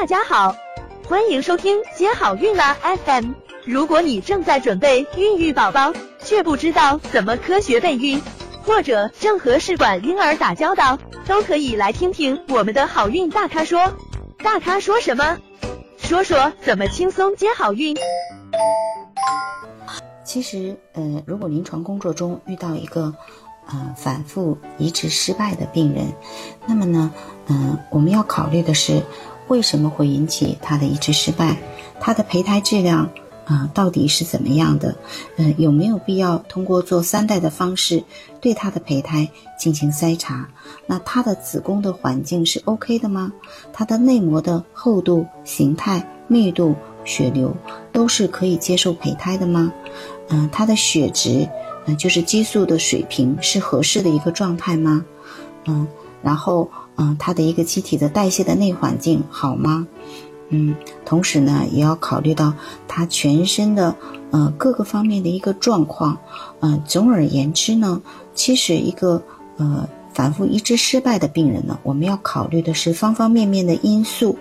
大家好，欢迎收听接好运啦 FM。如果你正在准备孕育宝宝，却不知道怎么科学备孕，或者正和试管婴儿打交道，都可以来听听我们的好运大咖说。大咖说什么？说说怎么轻松接好运。其实，呃，如果临床工作中遇到一个，呃，反复移植失败的病人，那么呢，嗯，我们要考虑的是，为什么会引起他的移植失败？他的胚胎质量。啊，到底是怎么样的？嗯，有没有必要通过做三代的方式对他的胚胎进行筛查？那他的子宫的环境是 OK 的吗？他的内膜的厚度、形态、密度、血流都是可以接受胚胎的吗？嗯，他的血值，嗯，就是激素的水平是合适的一个状态吗？嗯，然后，嗯，他的一个机体的代谢的内环境好吗？嗯，同时呢，也要考虑到他全身的呃各个方面的一个状况。嗯，总而言之呢，其实一个呃反复移植失败的病人呢，我们要考虑的是方方面面的因素。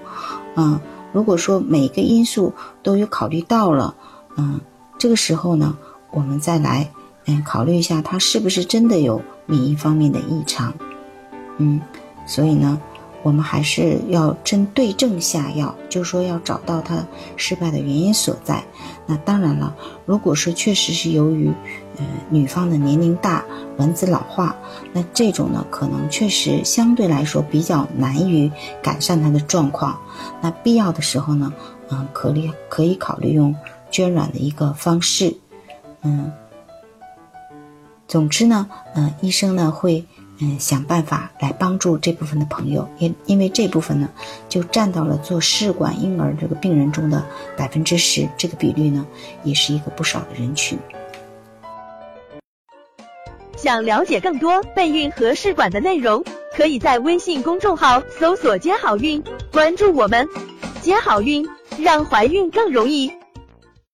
嗯，如果说每个因素都有考虑到了，嗯，这个时候呢，我们再来嗯考虑一下他是不是真的有免疫方面的异常。嗯，所以呢。我们还是要针对症下药，就说要找到他失败的原因所在。那当然了，如果说确实是由于，呃，女方的年龄大，卵子老化，那这种呢，可能确实相对来说比较难于改善她的状况。那必要的时候呢，嗯，可以可以考虑用捐卵的一个方式。嗯，总之呢，嗯，医生呢会。嗯，想办法来帮助这部分的朋友，因因为这部分呢，就占到了做试管婴儿这个病人中的百分之十，这个比率呢，也是一个不少的人群。想了解更多备孕和试管的内容，可以在微信公众号搜索“接好运”，关注我们，接好运，让怀孕更容易。